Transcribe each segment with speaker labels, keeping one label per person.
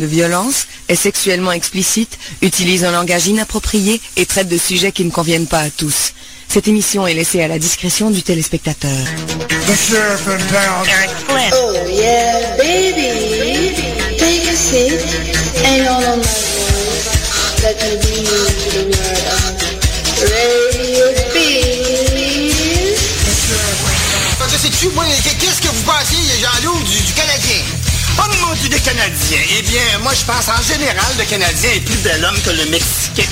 Speaker 1: de violence, est sexuellement explicite, utilise un langage inapproprié et traite de sujets qui ne conviennent pas à tous. Cette émission est laissée à la discrétion du téléspectateur.
Speaker 2: The sheriff in town.
Speaker 3: Oh yeah, baby.
Speaker 4: Qu'est-ce que vous pensez, les gens-loups, du, du Canadien? Oh mon Dieu, des Canadiens. Eh bien, moi, je pense en général, le Canadien est plus bel homme que le Mexicain.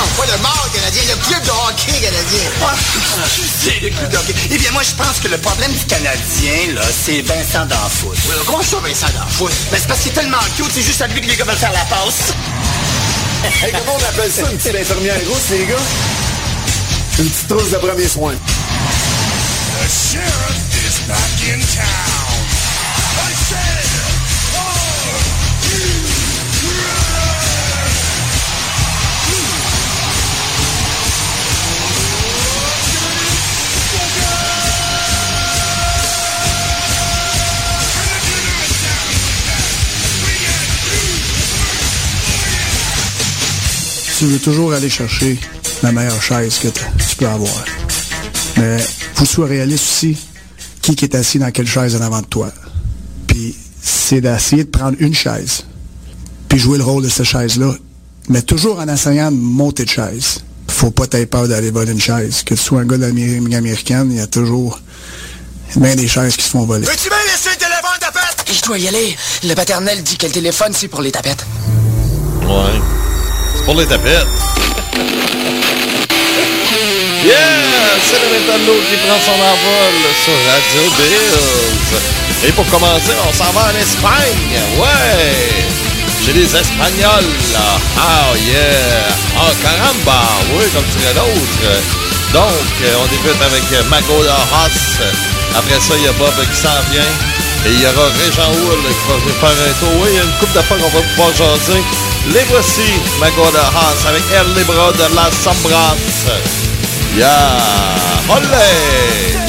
Speaker 4: Oh, pas le mort canadien, le club de hockey canadien. Oh, excusez, le club de hockey. Eh bien, moi, je pense que le problème du Canadien, là, c'est Vincent D'Anfous. Oui, comment ça, Vincent D'Anfous? Ben, c'est parce qu'il est tellement cute, c'est juste à lui que les gars veulent faire la passe.
Speaker 5: Hey, comment on appelle ça, une petite infirmière rousse, les gars? Une petite trousse de premier soin.
Speaker 2: The sheriff is back in town.
Speaker 6: Tu veux toujours aller chercher la meilleure chaise que tu peux avoir. Mais faut que tu sois réaliste aussi. Qui qui est assis dans quelle chaise en avant de toi? Puis c'est d'essayer de prendre une chaise, puis jouer le rôle de cette chaise-là, mais toujours en essayant de monter de chaise. Faut pas t'avoir peur d'aller voler une chaise. Que tu sois un gars d'Amérique américaine, il y a toujours bien des chaises qui se font voler.
Speaker 4: Veux-tu bien laisser le téléphone, tapette?
Speaker 7: Je dois y aller. Le paternel dit que le téléphone, c'est pour les tapettes.
Speaker 8: Ouais. Pour les tapettes. Yeah! C'est le métallo qui prend son envol sur Radio Bills. Et pour commencer, on s'en va en Espagne. Ouais! Chez les Espagnols. Ah yeah! Ah caramba! Oui, comme dirait l'autre. Donc, on débute avec Mago de Haas. Après ça, il y a Bob qui s'en vient. Et il y aura Régent Wool qui va venir faire un tour. Oui, il y a une coupe fois qu'on va pouvoir jaser. Les voici, Mago de Haas, avec El Libra de las Sombras. Yeah! Olé!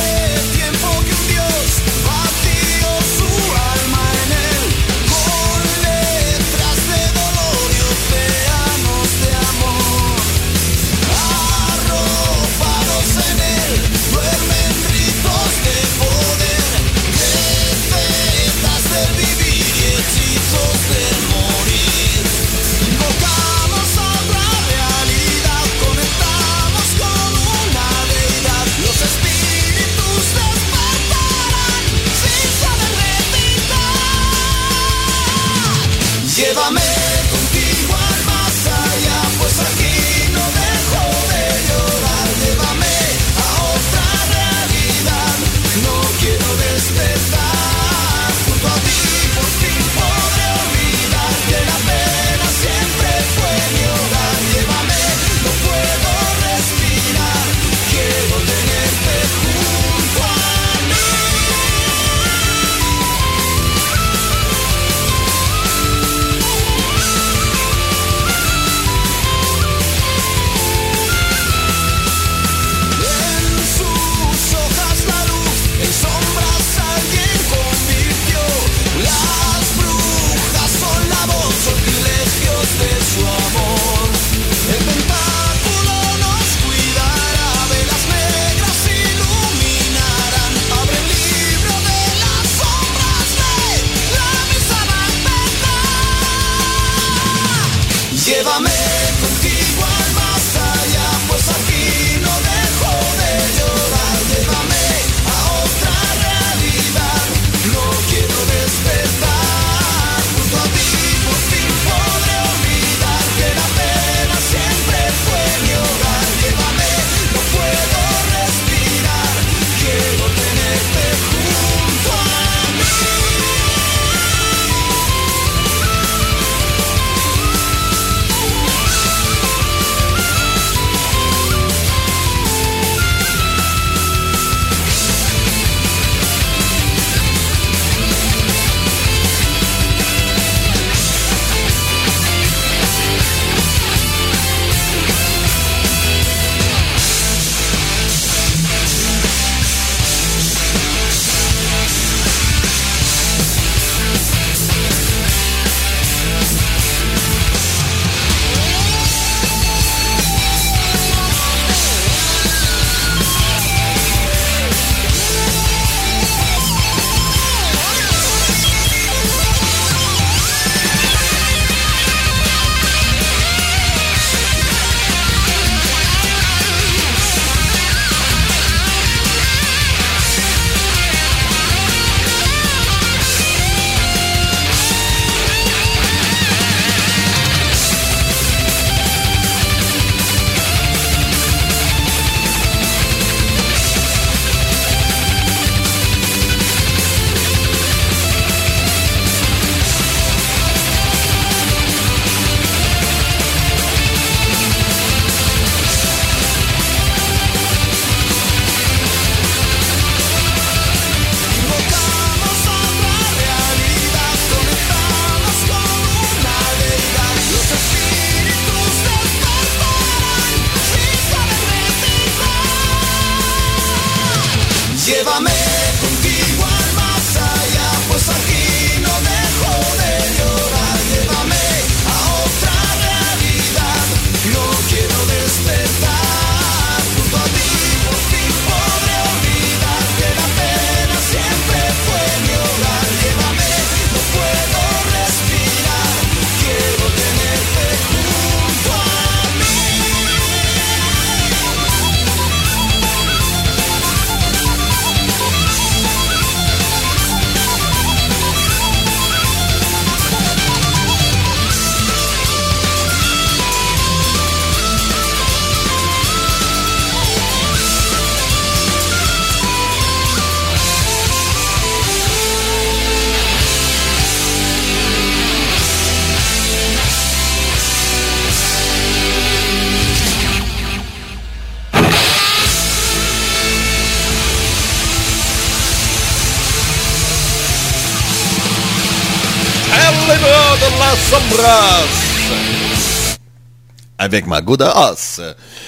Speaker 9: Avec ma de Os.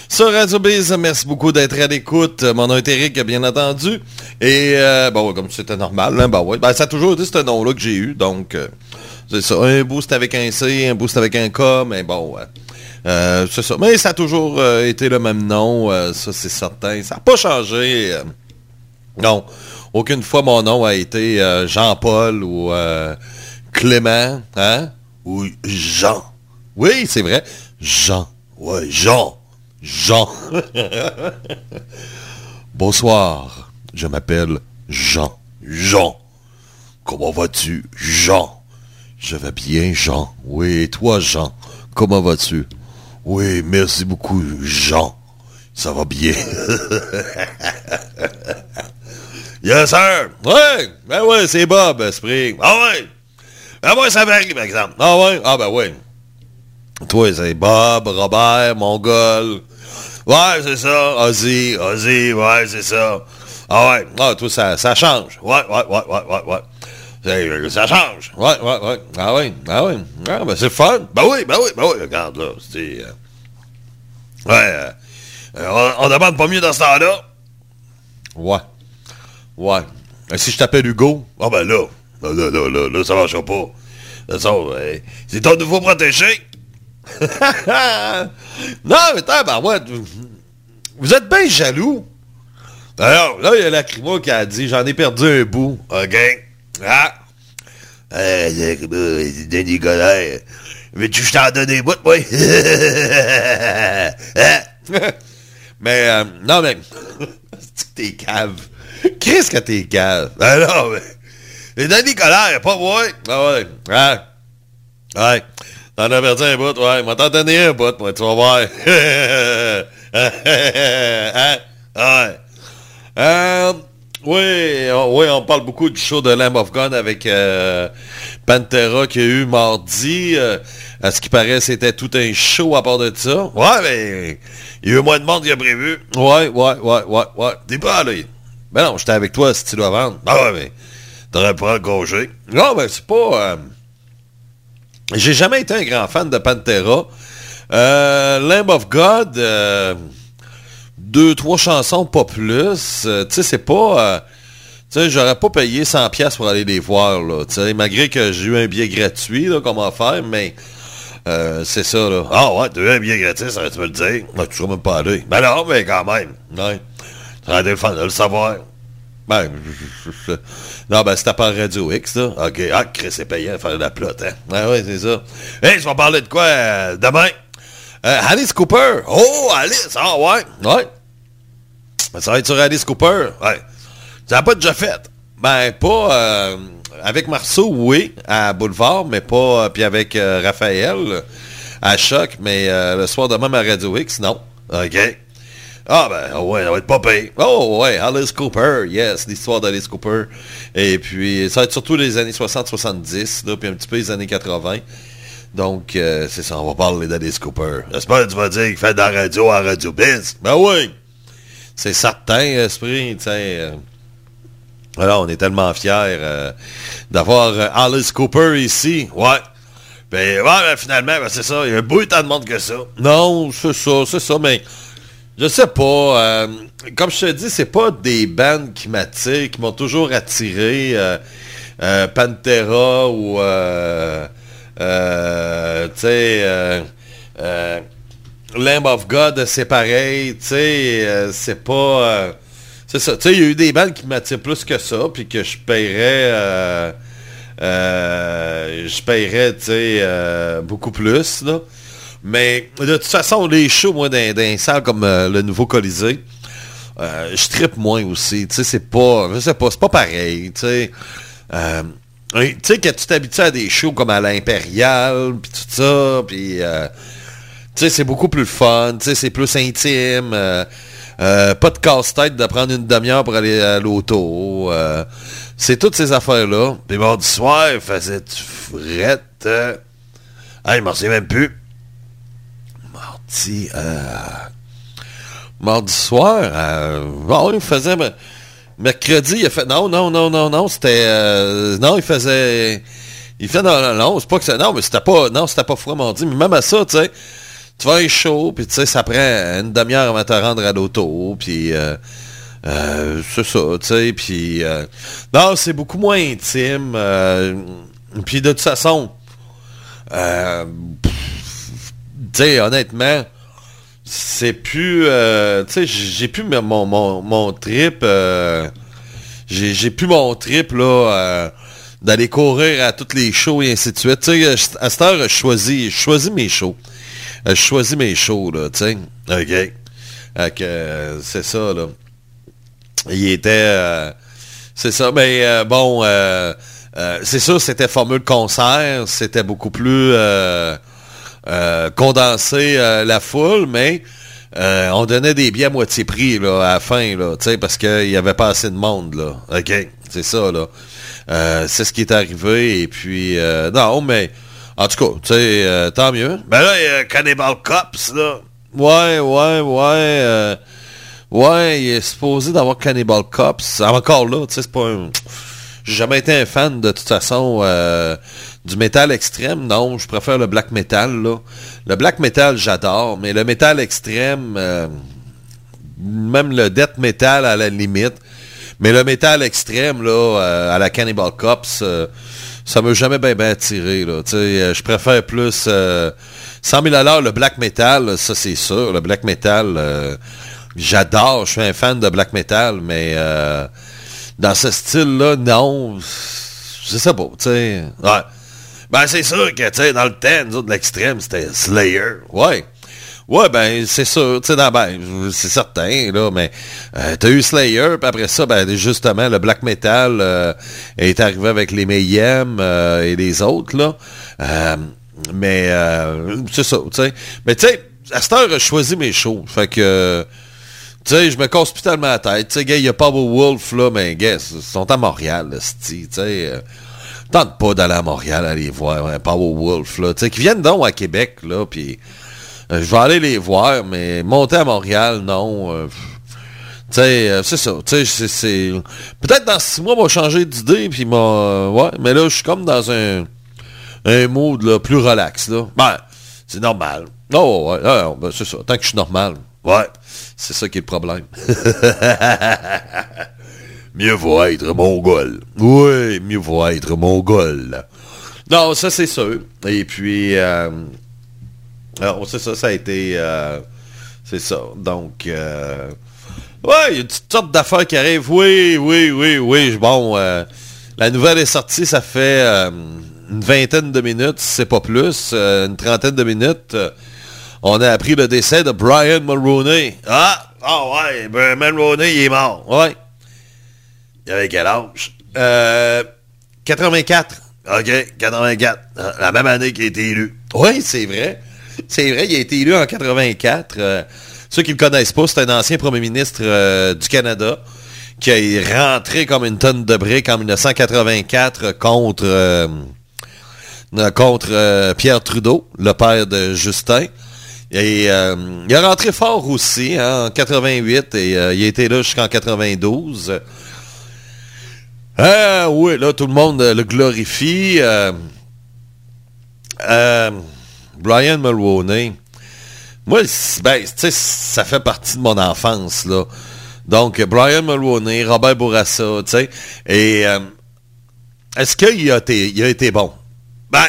Speaker 9: Sur Radio Biz, merci beaucoup d'être à l'écoute. Mon nom est Eric, bien entendu. Et, euh, bon, comme c'était normal, hein, ben ouais, ben, ça a toujours été ce nom-là que j'ai eu. Donc, euh, c'est ça. Un boost avec un C, un boost avec un K, mais bon. Euh, c'est ça. Mais ça a toujours été le même nom, ça c'est certain. Ça n'a pas changé. non. Aucune fois mon nom a été Jean-Paul ou Clément, hein? Ou Jean. Oui, c'est vrai. Jean. Ouais, Jean. Jean. Bonsoir. Je m'appelle Jean. Jean. Comment vas-tu, Jean? Je vais bien, Jean. Oui, et toi, Jean? Comment vas-tu? Oui, merci beaucoup, Jean. Ça va bien. yes, sir. Ouais, ben ouais, c'est Bob, Spring. Ah ouais. Ben ouais, ça varie, par exemple. Ah ouais? Ah ben ouais. Toi, c'est Bob, Robert, Mongol. Ouais, c'est ça. Ozzy, Ozzy, ouais, c'est ça. Ah ouais. Ah, toi, ça, ça change. Ouais, ouais, ouais, ouais, ouais, ouais. C'est- Ça change. Ouais, ouais, ouais. Ah ouais, ah ouais. Ah, ben c'est fun. Ben oui, ben oui, ben oui. Regarde, là, c'est... euh, Ouais, euh, euh, on, on demande pas mieux dans ce temps-là. Ouais. Ouais. Euh, Si je t'appelle Hugo, ah ben là, là, là, là, là, là, ça marchera pas. De toute façon, euh, c'est ton nouveau protégé. non, mais attends, ben ouais, vous- êtes bien jaloux. Alors, là, il y a la crimo qui a dit, j'en ai perdu un bout. OK? Ah! Euh, la Crimo, Denis Goddard. Veux-tu que je t'en donne des bouts, moi? Hein? mais, euh, non, mais, t'es cave? Qu'est-ce que t'es cave? Ah non, mais, Denis Goddard, pas moi. Ah ouais, ah. Ouais. T'en as perdu un bout, ouais. Moi, t'en donné un bout, moi, tu vas voir. hein? Ouais. Euh, oui, on, oui, on parle beaucoup du show de Lamb of God avec euh, Pantera qu'il y a eu mardi. Euh, à ce qui paraît, c'était tout un show à part de ça. Ouais, mais il y a eu moins de monde qu'il a prévu. Ouais, ouais, ouais, ouais, ouais. T'es pas allé. Ben non, j'étais avec toi si tu dois vendre. Ah ouais, mais t'aurais pas un congé. Non, ben c'est pas... j'ai jamais été un grand fan de Pantera. Euh, Lamb of God, euh, deux, trois chansons, pas plus. Euh, tu sais, c'est pas... tu sais, j'aurais pas payé 100 pièces pour aller les voir, là. Tu sais, malgré que j'ai eu un billet gratuit, là, comment faire, mais... c'est ça, là. Ah ouais, tu as eu un billet gratuit, ça tu me le dire? Ah, tu serais même pas allé. Ben non, mais quand même. Ouais. Fun de le savoir. Ben, non, ben, c'était pas Radio X, là. OK. Ah, Chris, c'est de faire de la plotte, hein. Ah ouais, c'est ça. Hey, je vais parler de quoi euh, demain? Euh, Alice Cooper. Oh, Alice. Ah, ouais. Ouais. Ben, ça va être sur Alice Cooper. Ouais. Ça n'a pas déjà fait. Ben, pas... euh, avec Marceau, oui, à Boulevard, mais pas... Puis avec Raphaël, à Choc, mais le soir de même à Radio X, non. OK. Ah ben ah ouais, ça va être pas payé. Oh ouais, Alice Cooper, yes, l'histoire d'Alice Cooper. Et puis ça va être surtout les années 60-70, là, puis un petit peu les années 80. Donc euh, c'est ça, on va parler d'Alice Cooper. J'espère que tu vas dire qu'il fait de la radio à Radio Biz. Ben oui! C'est certain, Esprit, tu sais. euh, on est tellement fiers euh, d'avoir Alice Cooper ici. Ouais. Ben, ouais, ben, finalement, ben, c'est ça. Il y a un de monde que ça. Non, c'est ça, c'est ça, mais je sais pas. euh, comme je te dis, c'est pas des bandes qui m'attirent, qui m'ont toujours attiré. euh, euh, Pantera ou... Tu sais... Lamb of God, c'est pareil. Tu sais, c'est pas... c'est ça. Tu sais, il y a eu des bandes qui m'attirent plus que ça, puis que je paierais... je paierais, tu sais, beaucoup plus, là. Mais de toute façon, les shows, moi, dans, comme euh, le nouveau Colisée, euh, je trippe moins aussi. Tu sais, c'est pas, pas, c'est pas pareil. Tu sais, Euh, tu sais, quand tu t'habitues à des shows comme à l'Impérial, puis tout ça, puis tu sais, c'est beaucoup plus fun. Tu sais, c'est plus intime. pas de casse-tête de prendre une demi-heure pour aller à l'auto. c'est toutes ces affaires-là. Puis mardi soir, il faisait du fret. Euh, ah, je m'en souviens même plus. Euh, mardi soir, euh, il faisait... Mercredi, il a fait... Non, non, non, non, non, c'était... euh, non, il faisait... Il fait non, non, non, c'est pas que ça. Non, mais c'était pas. Non, c'était pas froid mardi. Mais même à ça, tu sais, tu vas chaud, puis tu sais, ça prend une demi-heure avant de te rendre à l'auto, puis euh, c'est ça, tu sais, puis non, c'est beaucoup moins intime. puis de toute façon, sais, honnêtement, c'est plus, euh, j'ai plus mon, mon, mon trip, euh, j'ai plus mon trip, là, euh, d'aller courir à toutes les shows et ainsi de suite. Tu à cette heure, je choisis, je choisis mes shows. Euh, Je choisis mes shows, là, tu. OK. Euh, c'est ça, là. Il était... c'est ça, mais euh, bon, c'est sûr, c'était formule concert, c'était beaucoup plus euh, condensé euh, la foule, mais euh, on donnait des billets à moitié prix là, à la fin, là, parce qu'il n'y avait pas assez de monde, là. OK, c'est ça, là. C'est ce qui est arrivé, et puis, non, mais, en tout cas, tu sais, euh, tant mieux. Ben là, il y a Cannibal Cops, là. Ouais, ouais, ouais, euh, ouais, il est supposé d'avoir Cannibal Cops. Encore là, tu sais, c'est pas un... J'ai jamais été un fan, de toute façon, euh, du métal extrême. Non, je préfère le black metal, là. Le black metal, j'adore, mais le métal extrême, euh, même le death metal à la limite, mais le métal extrême, là, euh, à la Cannibal Cops, euh, ça m'a jamais bien attiré, euh, je préfère plus... Euh, 100 000 à le black metal, ça c'est sûr. Le black metal, j'adore, je suis un fan de black metal, mais dans ce style-là, non, je sais pas, tu sais. Ouais. Ben c'est sûr que, dans le temps, nous autres, l'extrême, c'était Slayer. Ouais. Ouais, ben, c'est sûr, ben, c'est certain, là, mais euh, t'as eu Slayer, puis après ça, ben, justement, le black metal euh, est arrivé avec les Mayhem euh, et les autres, là. Mais, c'est ça, tu sais. Mais, tu sais, à cette heure, je choisis mes shows. Fait que, tu sais, je me casse plus tellement la tête. Tu sais, il y a Powerwolf, là, mais, gars, ils sont à Montréal, là, tu sais. Tente pas d'aller à Montréal aller voir un Powerwolf, là. Tu sais, qui viennent donc à Québec, là, puis euh, je vais aller les voir, mais monter à Montréal, non. euh, tu sais, euh, c'est ça. Tu sais, c'est-. Peut-être dans six mois, va changer d'idée, puis m'a... ouais, mais là, je suis comme dans un... Un mood, là, plus relax, là. Ben, c'est normal. Non, ouais, ouais, ouais, ben, c'est ça. Tant que je suis normal. Ouais, c'est ça qui est le problème. mieux vaut être mongol. Oui, mieux vaut être mongol. Non, ça, c'est sûr. Et puis... euh, alors, ça, ça a été... euh, c'est ça. Donc, euh, ouais, il y a toutes sortes d'affaires qui arrivent. Oui, oui, oui, oui. Bon, euh, la nouvelle est sortie, ça fait euh, une vingtaine de minutes, c'est pas plus, une trentaine de minutes. On a appris le décès de Brian Mulroney. Ah, ah ouais, Brian Mulroney, il est mort. Ouais. Il avait quel âge? Euh, 84. OK, 84. Euh, La même année qu'il a été élu. Oui, c'est vrai. C'est vrai, il a été élu en 84. Euh, ceux qui ne le connaissent pas, c'est un ancien premier ministre euh, du Canada qui est rentré comme une tonne de briques en 1984 contre, euh, euh, contre euh, Pierre Trudeau, le père de Justin. Et euh, il est rentré fort aussi hein, en 88 et euh, il a été là jusqu'en 92. Ah oui, là, tout le monde euh, le glorifie. Euh, euh, Brian Mulroney, moi, ben, tu sais, ça fait partie de mon enfance, là. Donc, Brian Mulroney, Robert Bourassa, tu sais, et euh, est-ce qu'il a, été- il a été bon? Ben,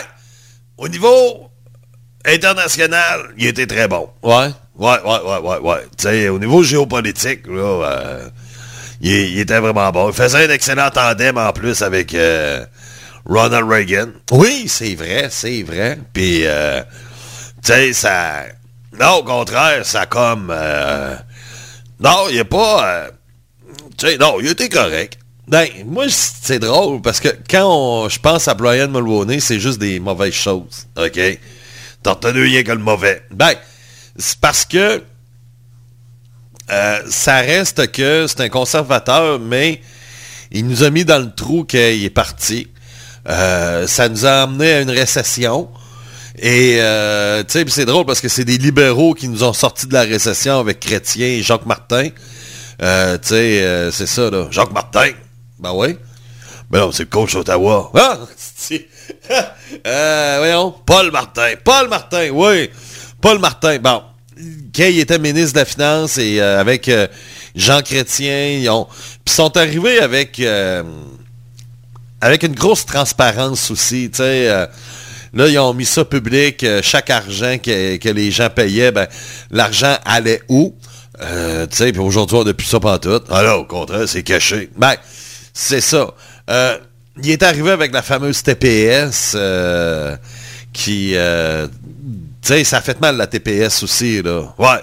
Speaker 9: au niveau international, il était très bon. Ouais, ouais, ouais, ouais, ouais, ouais. Tu sais, au niveau géopolitique, là, euh, il, il était vraiment bon. Il faisait un excellent tandem en plus avec euh, Ronald Reagan. Oui, c'est vrai, c'est vrai. Puis, euh, tu sais, ça... Non, au contraire, ça comme... euh, non, il est pas... euh, tu sais, non, il était correct. Ben, moi, c'est drôle parce que quand je pense à Brian Mulroney, c'est juste des mauvaises choses. OK? T'as retenu rien que le mauvais. Ben, c'est parce que euh, ça reste que c'est un conservateur, mais il nous a mis dans le trou qu'il est parti. Euh, ça nous a amené à une récession. Et euh, c'est drôle parce que c'est des libéraux qui nous ont sortis de la récession avec Chrétien et Jacques Martin. C'est ça, là. Jacques Martin. Ben oui. Ben non, c'est le coach d'Ottawa. Ah! voyons, Paul Martin. Paul Martin, oui. Paul Martin. Bon, quand il était ministre de la Finance et euh, avec euh, Jean Chrétien, ils sont arrivés avec euh, avec une grosse transparence aussi. Là ils ont mis ça public. chaque argent que, les gens payaient, ben l'argent allait où? Puis aujourd'hui on n'a plus ça tout. Alors au contraire, c'est caché. Ben c'est ça. Il est arrivé avec la fameuse TPS qui... tu sais, ça a fait mal la TPS aussi, là. Ouais.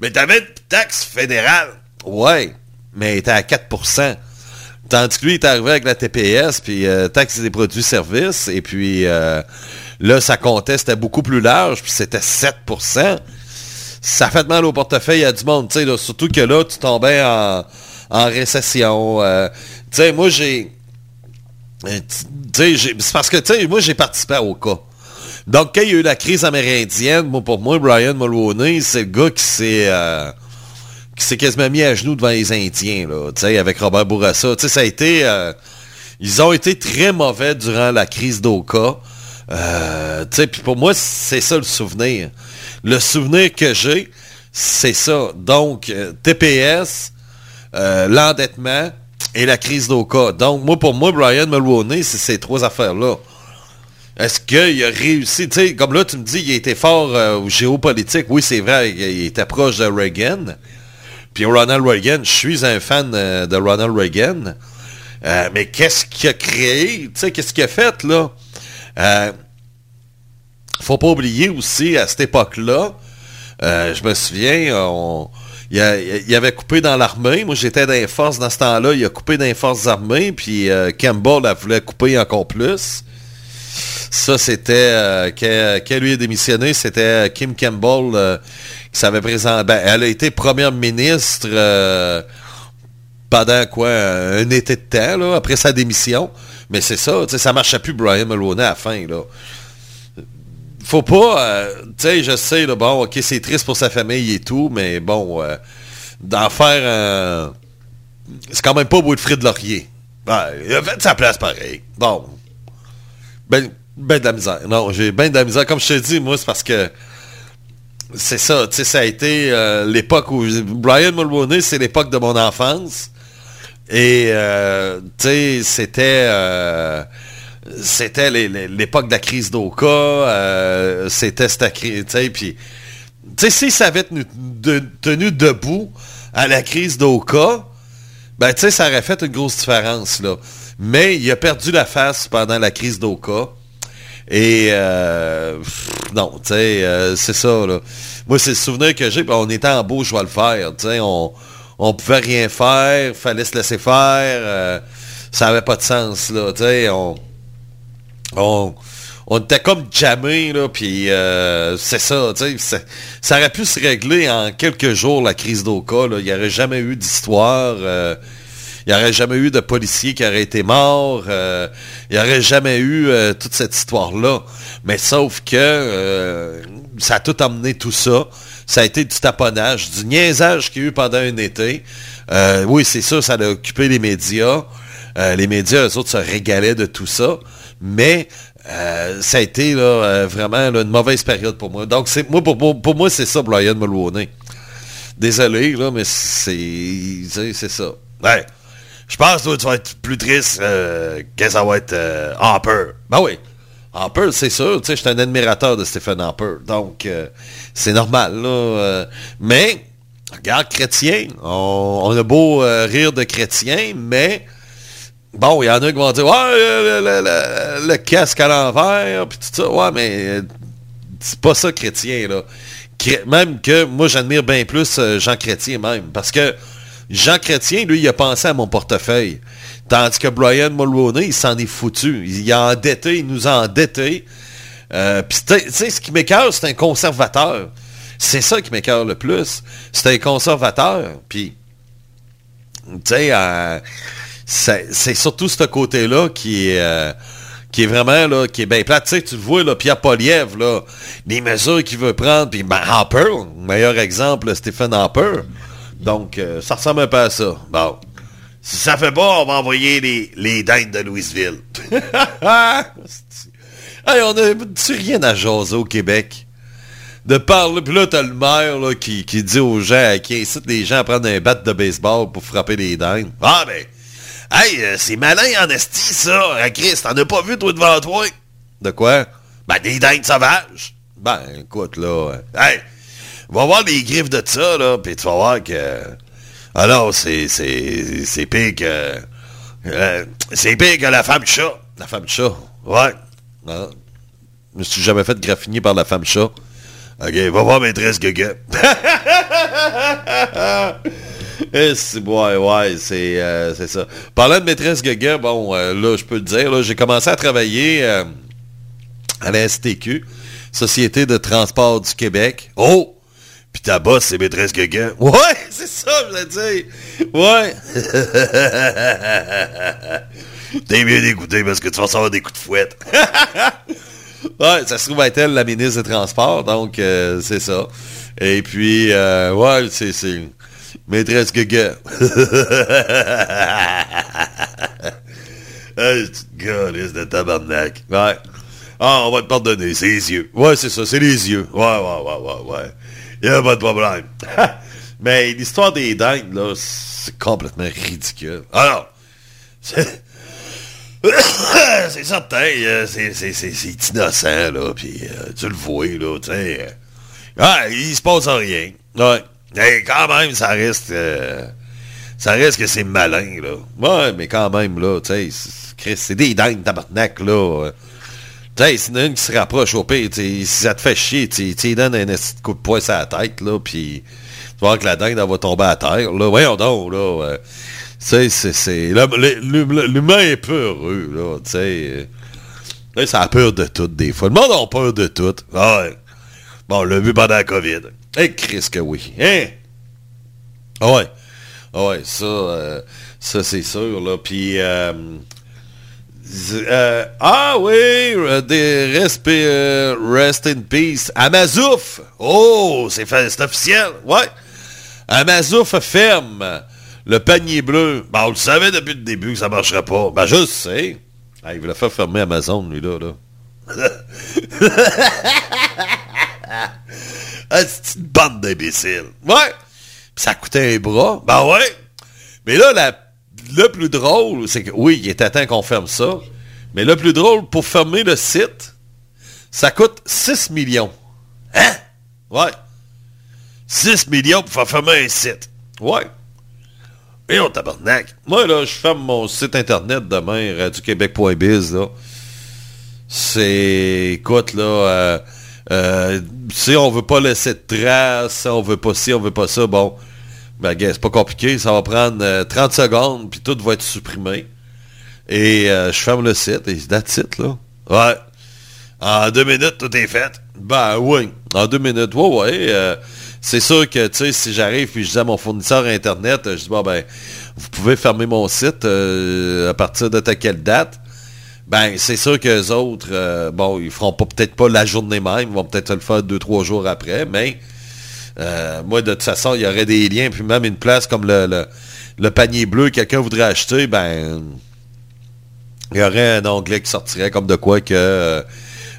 Speaker 9: Mais t'avais une taxe fédérale. Ouais. Mais elle était à 4% Tandis que lui, il est arrivé avec la TPS, puis euh, taxe des produits-services, et puis euh, là, ça comptait, c'était beaucoup plus large, puis c'était 7% Ça fait mal au portefeuille à du monde, tu sais, surtout que là, tu tombais en, en récession. euh, tu sais, moi, j'ai... euh, j'ai- c'est parce que, tu sais, moi, j'ai participé au cas. Donc, quand il y a eu la crise amérindienne, moi, pour moi, Brian Mulroney, c'est le gars qui s'est... euh, quasiment mis à genoux devant les Indiens, là, avec Robert Bourassa. Ça a été... euh, ils ont été très mauvais durant la crise d'Oka. Euh, pour moi, c'est ça le souvenir. Le souvenir que j'ai, c'est ça. Donc, TPS, l'endettement et la crise d'Oka. Donc, moi, pour moi, Brian Mulroney, c'est ces trois affaires-là. Est-ce qu'il a réussi, tu sais, comme là, tu me dis, il été fort euh, au géopolitique. Oui, c'est vrai, il, était proche de Reagan. Puis Ronald Reagan, je suis un fan euh, de Ronald Reagan. Euh, mais qu'est-ce qu'il a créé? Tu sais, qu'est-ce qu'il a fait, là? Faut pas oublier aussi, à cette époque-là, je me souviens, il, avait coupé dans l'armée. Moi, j'étais dans les forces dans ce temps-là. Il a coupé dans les forces armées. Puis Campbell elle voulait couper encore plus. Ça, c'était... Euh, lui a démissionné, c'était Kim Campbell euh, qui s'avait présenté... Ben, elle a été première ministre euh, pendant, quoi, un été de temps, là, après sa démission. Mais c'est ça, ça marchait plus Brian Mulroney à la fin, là faut pas, euh, tu sais, je sais, bon, ok, c'est triste pour sa famille et tout, mais bon, euh, d'en faire un... C'est quand même pas de laurier. Ouais, il a fait sa place pareil. Bon. Ben, ben de la misère. Non, j'ai ben de la misère. Comme je te dis, moi, c'est parce que c'est ça, tu sais, ça a été euh, l'époque où... Brian Mulroney, c'est l'époque de mon enfance. Et, euh, tu sais, c'était... euh, l'époque de la crise d'Oka, c'était cette crise, tu sais, puis, tu sais, s'il s'avait tenu, de- tenu debout à la crise d'Oka, ben, tu sais, ça aurait fait une grosse différence, là. Mais il a perdu la face pendant la crise d'Oka. Et, euh, non, tu sais, euh, c'est ça, là. Moi, c'est le souvenir que j'ai, on était en beau, je vais le faire, tu sais, on, on pouvait rien faire, fallait se laisser faire, euh, ça avait pas de sens, là, on on, on était comme jammés, là, puis euh, c'est ça, tu sais, ça, aurait pu se régler en quelques jours, la crise d'Oka. Il n'y aurait jamais eu d'histoire, il n'y aurait jamais eu de policier qui aurait été mort, euh, il n'y aurait jamais eu euh, toute cette histoire-là. Mais sauf que euh, ça a tout emmené tout ça. Ça a été du taponnage, du niaisage qu'il y a eu pendant un été. Oui, c'est ça, ça a occupé les médias. Les médias, eux autres, se régalaient de tout ça. Mais ça a été là, vraiment une mauvaise période pour moi. Donc, c'est moi pour, moi, c'est ça, Brian Mulroney. Désolé, là, mais c'est c'est c'est ça. Ouais. Je pense que tu vas être plus triste euh, que ça va être euh, Harper. Ben oui. Harper, c'est sûr. Tu sais, je suis un admirateur de Stephen Harper. Donc, euh, c'est normal, là. euh, mais, regarde, chrétien. On, a beau rire de chrétien, mais... Bon, il y en a qui vont dire, ouais, le, le- casque à l'envers, puis tout ça. Ouais, mais c'est pas ça chrétien, là. Même que moi, j'admire bien plus Jean Chrétien, même. Parce que Jean Chrétien, lui, il a pensé à mon portefeuille. Tandis que Brian Mulroney, il s'en est foutu. Il a endetté, il nous a endettés. Euh, puis, tu sais- ce qui m'écœure, c'est un conservateur. C'est ça qui m'écœure le plus. C'est un conservateur. Puis, tu sais, euh, c'est surtout ce côté-là qui est, euh, vraiment, qui est bien plat. Tu sais, le vois, Pierre Poliev, les mesures qu'il veut prendre, puis Harper, meilleur exemple, Stephen Harper. Donc, euh, ça ressemble un peu à ça. Bon. Si ça fait pas, on va envoyer les, les dindes de Louisville. Hey, on a-tu rien à jaser au Québec? De parler, puis là, t'as le maire là, qui, qui dit aux gens, qui incite les gens à prendre un bat de baseball pour frapper les dindes. Ah ben, hey, euh, c'est malin en esti, ça, hein, Chris, t'en as pas vu, toi, devant toi? De quoi? Ben, des dindes sauvages. Ben, écoute, là, euh, hey, va voir les griffes de ça, là, puis tu vas voir que... Alors, c'est, c'est, c'est pire que... euh, c'est pire que la femme chat. La femme chat, ouais. Ah. Je me suis jamais fait graffiner par la femme chat. OK, va voir maîtresse Gugu. Eh, c'est- ouais, ouais, c'est euh, c'est ça. Parlant de maîtresse Gugu, bon, euh, là, je peux le dire, là, j'ai commencé à travailler euh, à la STQ, Société de transport du Québec. Oh! Puis ta boss, c'est maîtresse Gugu. Ouais, c'est ça, je voulais dire. Ouais. T'es mieux d'écouter parce que tu vas recevoir des coups de fouette. ouais, ça se trouve être elle, la ministre des Transports, donc euh, c'est ça. Et puis, euh, ouais, c'est... c'est Maîtresse Gugu. hey, de tabarnak. Ouais. Ah, on va te pardonner, c'est les yeux. Ouais, c'est ça, c'est les yeux. Ouais, ouais, ouais, ouais, ouais. Y a pas de problème. Mais l'histoire des dingues, là, c'est complètement ridicule. Alors, c'est... c'est certain, euh, c'est, c'est, c'est, c'est innocent, là, puis euh, tu le vois, là, tu sais. euh, ah, il se passe rien. Ouais. Mais quand même, ça reste... euh, ça reste que c'est malin, là. Ouais, mais quand même, là, tu sais, c'est des dingues, tabarnak, là. Tu sais, s'il y en a une qui se rapproche au pire, si ça te fait chier, tu lui donnes un coup de poing sur la tête, là, puis tu voir que la dingue, elle va tomber à terre, là. Voyons donc, là. euh. Tu c'est... c'est- L'humain est peureux, là, tu euh. Sais, ça a peur de tout, des fois. Le monde a peur de tout. Ouais. Bon, on l'a vu pendant la COVID. Eh, Chris que oui. Hein? Ah ouais. Ah ouais, ça, euh, ça c'est sûr, là. Puis... euh, ah oui, euh, des resp euh, rest in peace. Amazouf. Oh, c'est officiel. Ouais. Amazouf ferme le panier bleu. Ben, on le savait depuis le début que ça marcherait pas. Ben, je sais. Ah, il voulait faire fermer Amazon, lui, là. là. ah, c'est une bande d'imbéciles. Ouais. Puis ça coûtait un bras. Ben ouais. Mais là, la- le plus drôle, c'est que oui, il était temps qu'on ferme ça. Mais le plus drôle, pour fermer le site, ça coûte 6 millions. Hein? Ouais. 6 millions pour faire fermer un site. Ouais. Et on tabarnak. Moi, là, je ferme mon site internet demain, radioquebec.biz, là. C'est... Écoute, là... Euh, euh, si on veut pas laisser de traces, on veut pas ci, on veut pas ça, bon... Ben, gars, c'est pas compliqué. Ça va prendre euh, 30 secondes, puis tout va être supprimé. Et euh, je ferme le site, et that's it, là. Ouais. En deux minutes, tout est fait. Ben oui, en deux minutes. Ouais, ouais. euh, c'est sûr que, tu sais, si j'arrive puis je dis à mon fournisseur Internet, euh, je dis, bon, ben, vous pouvez fermer mon site euh, à partir de quelle date. Ben, c'est sûr que les autres, euh, bon, ils feront pas peut-être pas la journée même, ils vont peut-être le faire deux, trois jours après, mais euh, moi, de toute façon, il y aurait des liens, puis même une place comme le, panier bleu, quelqu'un voudrait acheter, ben, il y aurait un onglet qui sortirait comme de quoi que, euh,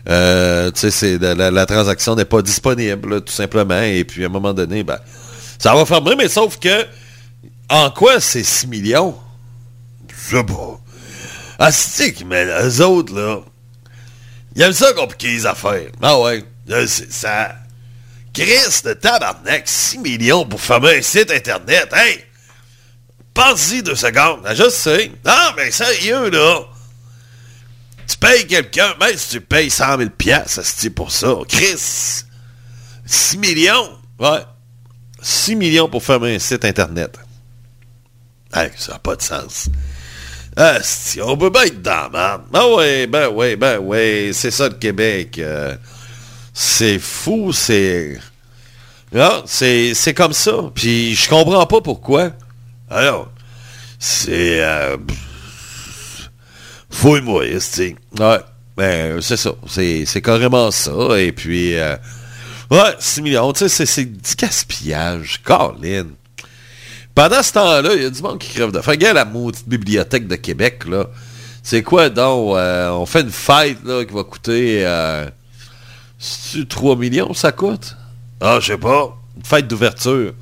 Speaker 9: euh, c'est la, transaction n'est pas disponible, tout simplement, et puis à un moment donné, ben, ça va fermer, mais sauf que, en quoi c'est 6 millions? Je sais pas. C'est mais eux autres, là, ils aiment ça compliquer les affaires. Ah ouais, là, ça... Chris de tabarnak, 6 millions pour fermer un site Internet, hey! Pense-y deux secondes, Ah, je sais. Non, mais sérieux, là! Tu payes quelqu'un, même si tu payes 100 000 piastres, c'est pour ça. Chris! 6 millions? Ouais. 6 millions pour fermer un site Internet. Hey, ça n'a pas de sens. Ah, on peut bien être dans merde. Ah ouais, ben ouais, ben ouais, c'est ça le Québec. euh, c'est fou, c'est... C'est, c'est comme ça. Puis je comprends pas pourquoi. Alors, c'est... Euh, Fouille-moi, esti. Ouais, ben c'est ça. C'est, c'est carrément ça. Et puis... euh, ouais, 6 millions, tu sais, c'est, c'est du gaspillage. Colin. Pendant ce temps-là, il y a du monde qui crève de. Regarde la maudite bibliothèque de Québec, là. C'est quoi donc? euh, on fait une fête là, qui va coûter euh, 3 millions, ça coûte? Ah, je sais pas. Une fête d'ouverture.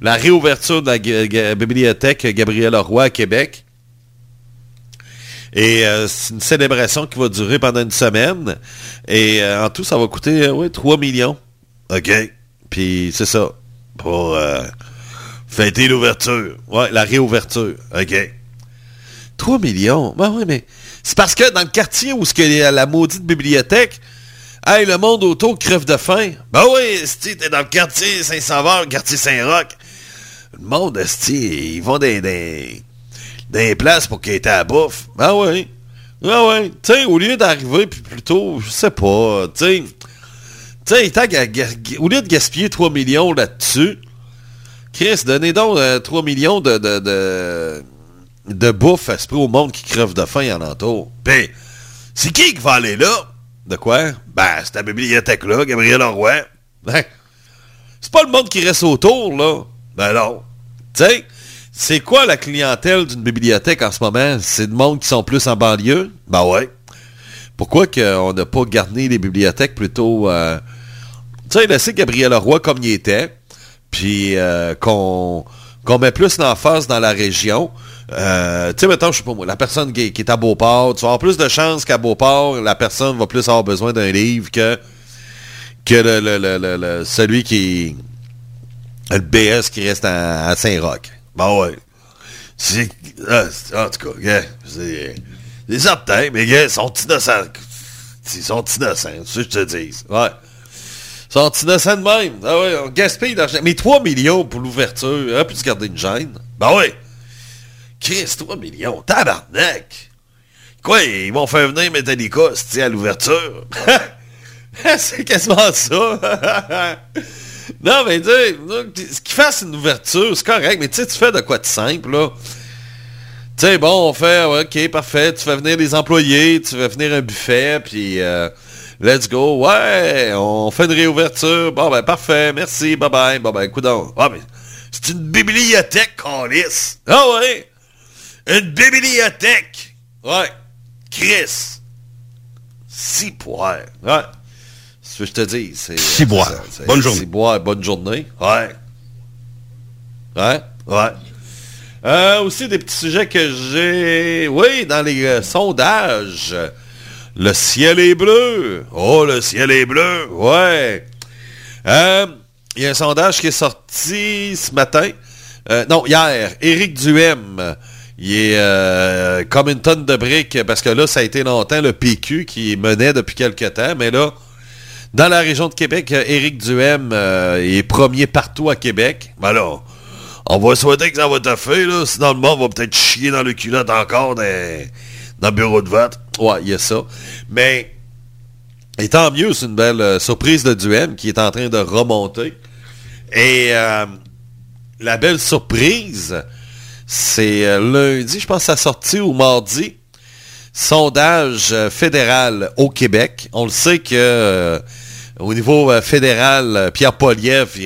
Speaker 9: La réouverture de la bibliothèque Gabriel Leroy à Québec. Et euh, c'est une célébration qui va durer pendant une semaine. Et euh, en tout, ça va coûter euh, ouais, 3 millions. OK. Puis c'est ça. Pour euh, fêter l'ouverture. Ouais, la réouverture. OK. 3 millions? Ben oui, mais c'est parce que dans le quartier où ce que la maudite bibliothèque, hey, le monde autour crève de faim. Ben oui, esti, t'es dans le quartier Saint-Sauveur, le quartier Saint-Roch. Le monde, esti, ils vont dans des, des places pour qu'ils aient à la bouffe. Ben oui. Ben oui. Tu au lieu d'arriver puis plutôt, je sais pas, tu sais, au lieu de gaspiller 3 millions là-dessus, Chris, donnez donc euh, 3 millions de, de, de, bouffe à ce prix au monde qui crève de faim en entour. Puis, c'est qui qui va aller là? De quoi? Ben, c'est la bibliothèque-là, Gabriel Leroy. Ben, c'est pas le monde qui reste autour, là. Ben non. Tu sais, c'est quoi la clientèle d'une bibliothèque en ce moment? C'est le monde qui sont plus en banlieue? Ben ouais. Pourquoi qu'on n'a pas garni les bibliothèques plutôt... euh, tu sais, laisser Gabriel Leroy comme il était, puis euh, qu'on qu'on met plus l'emphase dans la région. Euh, tu sais, mettons, je sais pas moi, la personne qui, est à Beauport, tu vas avoir plus de chances qu'à Beauport, la personne va plus avoir besoin d'un livre que, que le, le- le- celui qui... Le BS qui reste à, Saint-Roch. Ben ouais. Ah, en tout cas, gars, c'est... C'est certain, mais ils sont innocents. Ils sont innocents, c'est ce que je te dis. Ouais. Ils sont innocents de même. Ah ouais, on gaspille d'argent. Mais 3 millions pour l'ouverture, on aurait pu se garder une gêne. Ben ouais. Chris, 3 millions. Tabarnak. Quoi, ils vont faire venir Metallica, c'est à l'ouverture? c'est quasiment ça. non, mais ce qu'ils fassent une ouverture, c'est correct, mais tu sais, tu fais de quoi de simple, là. Tu sais, bon, on fait, ok, parfait, tu fais venir des employés, tu fais venir un buffet, puis euh, let's go, ouais, on fait une réouverture, bon, ben, parfait, merci, bye bye, bon, ben, écoute donc, ah, mais c'est une bibliothèque, Calis. Ah ouais, une bibliothèque, ouais, Chris, six poires, ouais, c'est ce que je te dis, c'est...
Speaker 10: Ciboire.
Speaker 9: c'est- c'est-
Speaker 10: Bonne journée.
Speaker 9: Ciboire, bonne journée, ouais, ouais, ouais. Euh, aussi des petits sujets que j'ai. Oui, dans les euh, sondages. Le ciel est bleu. Oh, le ciel est bleu. Ouais. Euh, Il y a un sondage qui est sorti ce matin. Euh, non, hier. Éric Duhem. Il est euh, comme une tonne de briques parce que là, ça a été longtemps le PQ qui menait depuis quelques temps. Mais là, dans la région de Québec, Éric Duhem euh, est premier partout à Québec. Ben là, on va souhaiter que ça va te faire, là. Sinon, le monde va peut-être chier dans le culotte encore dans, dans le bureau de vote. Ouais, il y a ça. Mais, et tant mieux, c'est une belle euh, surprise de Duhem qui est en train de remonter. Et la belle surprise, c'est euh, lundi, je pense, sa sortie ou mardi. Sondage euh, fédéral au Québec. On le sait que euh, au niveau fédéral, Pierre Poliev, il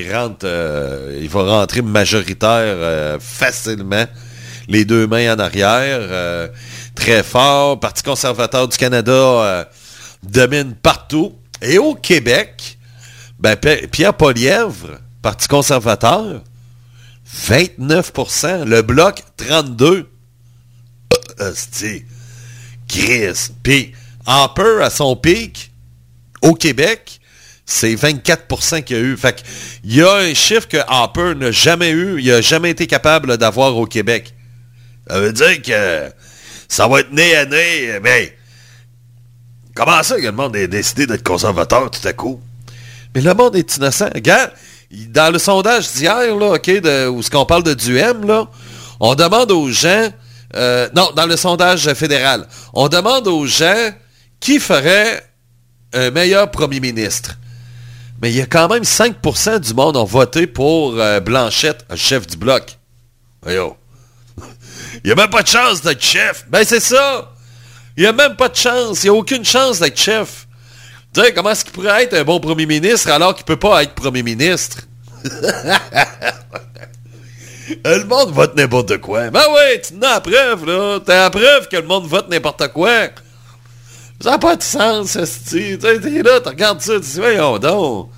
Speaker 9: il va rentrer majoritaire facilement, les deux mains en arrière, très fort. Parti conservateur du Canada domine partout. Et au Québec, ben, Pierre Polièvre, Parti conservateur, 29%. Le bloc, 32%. Hostie. Chris. Puis, Harper, à son pic, au Québec, c'est 24% qu'il y a eu. Fait il y a un chiffre que Harper n'a jamais eu, il n'a jamais été capable d'avoir au Québec. Ça veut dire que ça va être nez à nez, mais comment ça que le monde a décidé d'être conservateur tout à coup? Mais le monde est innocent. Regarde, dans le sondage d'hier, là, OK, où ce qu'on parle de Duhem, on demande aux gens, euh, non, dans le sondage fédéral, on demande aux gens qui ferait un meilleur premier ministre. Mais il y a quand même 5% du monde ont voté pour euh, Blanchette, chef du bloc. Il n'y a même pas de chance d'être chef. Ben c'est ça. Il n'y a même pas de chance. Il n'y a aucune chance d'être chef. Tu comment est-ce qu'il pourrait être un bon premier ministre alors qu'il peut pas être premier ministre? Le monde vote n'importe quoi. Ben ouais, tu n'as la preuve, là. T'as la preuve que le monde vote n'importe quoi. Ça n'a pas de sens, esti. T'es t'es là, tu regardes ça, tu dis, voyons donc.